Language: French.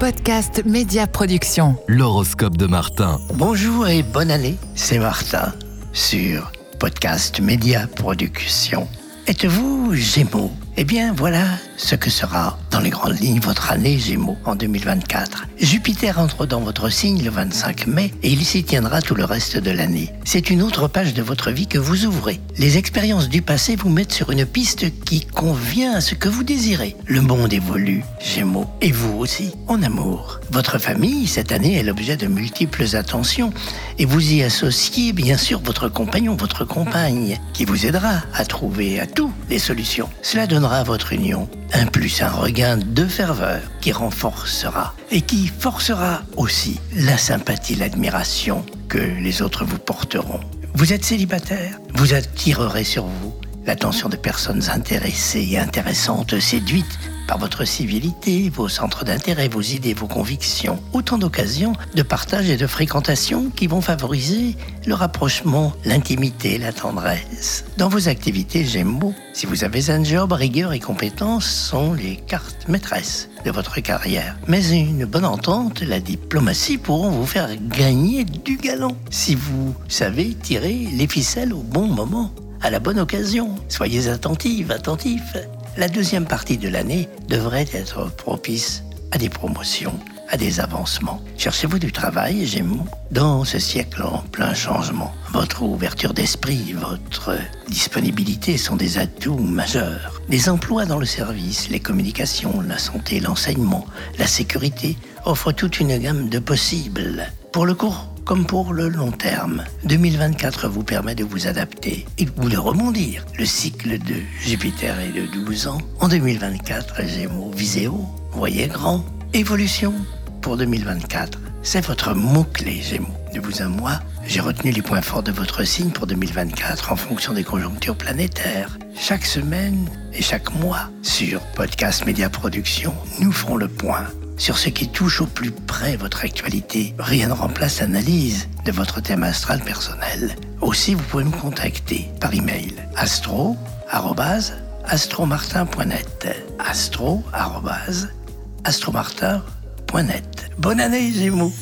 podcast Média Production. L'horoscope de Martin. Bonjour et bonne année, c'est Martin sur podcast Média Production. Êtes-vous Gémeaux? Eh bien voilà ce que sera dans les grandes lignes votre année Gémeaux en 2024. Jupiter entre dans votre signe le 25 mai et il s'y tiendra tout le reste de l'année. C'est une autre page de votre vie que vous ouvrez. Les expériences du passé vous mettent sur une piste qui convient à ce que vous désirez. Le monde évolue, Gémeaux, et vous aussi, en amour. Votre famille, cette année, est l'objet de multiples attentions et vous y associez bien sûr votre compagnon, votre compagne, qui vous aidera à trouver à tout les solutions. Cela donnera à votre union un plus, un de ferveur qui renforcera et qui forcera aussi la sympathie, l'admiration que les autres vous porteront. Vous êtes célibataire, vous attirerez sur vous l'attention de personnes intéressées et intéressantes, séduites par votre civilité, vos centres d'intérêt, vos idées, vos convictions. Autant d'occasions de partage et de fréquentation qui vont favoriser le rapprochement, l'intimité, la tendresse. Dans vos activités Gémeaux, si vous avez un job, rigueur et compétence sont les cartes maîtresses de votre carrière. Mais une bonne entente, la diplomatie pourront vous faire gagner du galon si vous savez tirer les ficelles au bon moment à la bonne occasion. Soyez attentive, attentif. La deuxième partie de l'année devrait être propice à des promotions, à des avancements. Cherchez-vous du travail, Gémeaux? Dans ce siècle en plein changement, votre ouverture d'esprit, votre disponibilité sont des atouts majeurs. Les emplois dans le service, les communications, la santé, l'enseignement, la sécurité offrent toute une gamme de possibles. Pour le court comme pour le long terme. 2024 vous permet de vous adapter et de rebondir. Le cycle de Jupiter est de 12 ans. En 2024, Gémeaux, haut, voyez grand. Évolution pour 2024. C'est votre mot-clé, Gémeaux. De vous à moi, j'ai retenu les points forts de votre signe pour 2024 en fonction des conjonctures planétaires. Chaque semaine et chaque mois, sur Podcast Média Production, nous ferons le point sur ce qui touche au plus près votre actualité. Rien ne remplace l'analyse de votre thème astral personnel. Aussi, vous pouvez me contacter par email astro astromartin.net astro astromartin.net Bonne année Gémeaux